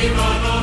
Viva la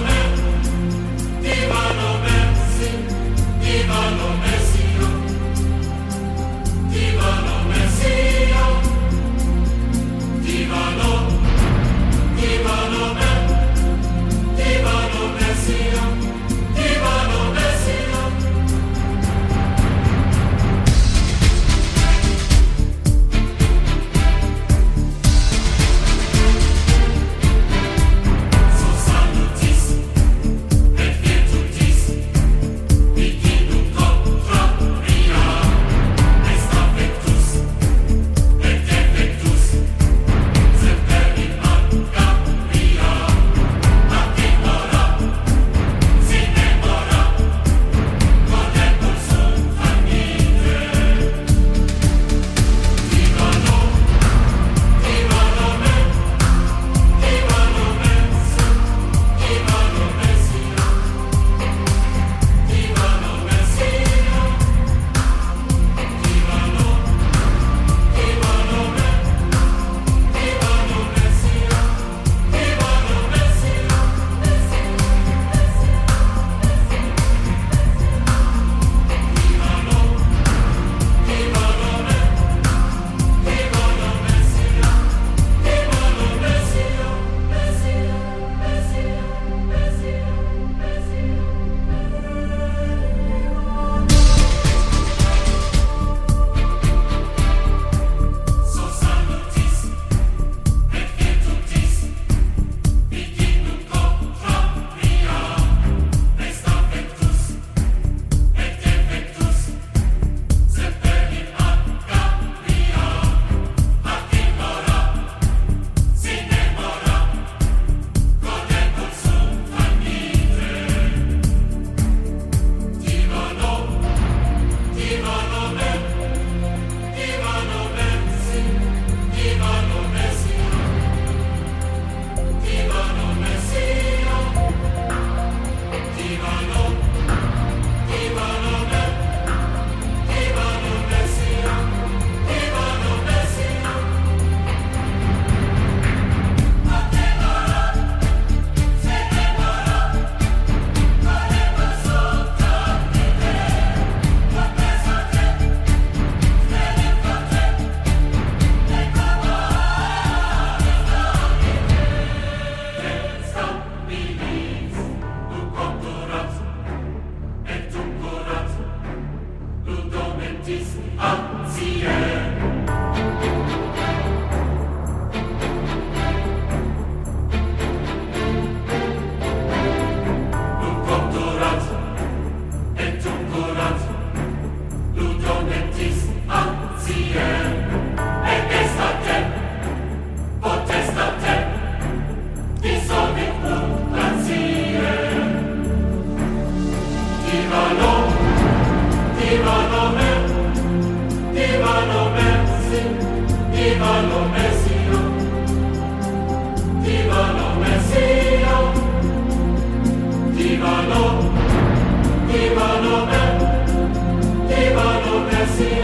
blessed.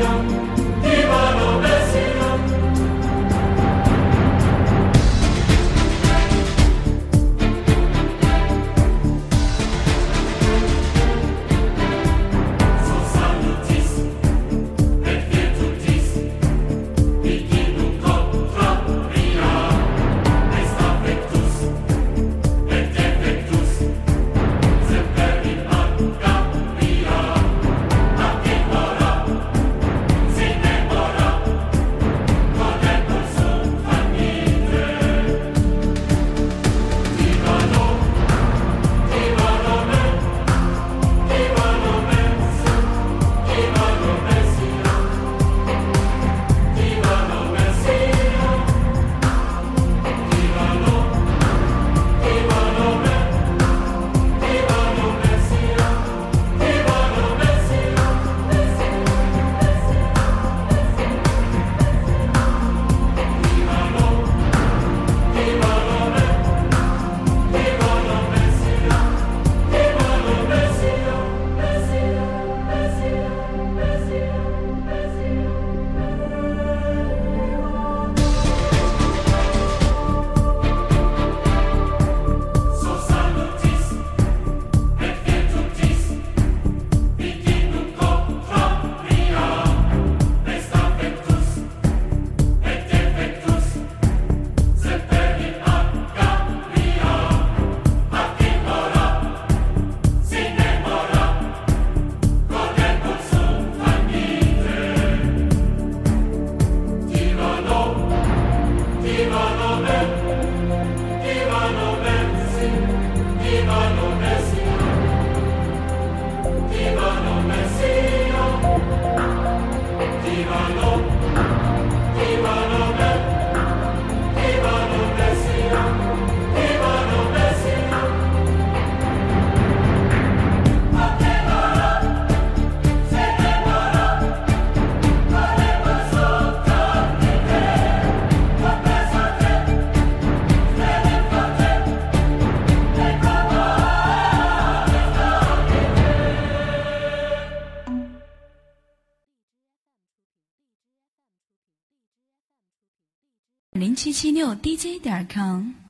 Divano Messio, Divano Messio. 七七六 DJ 点 com。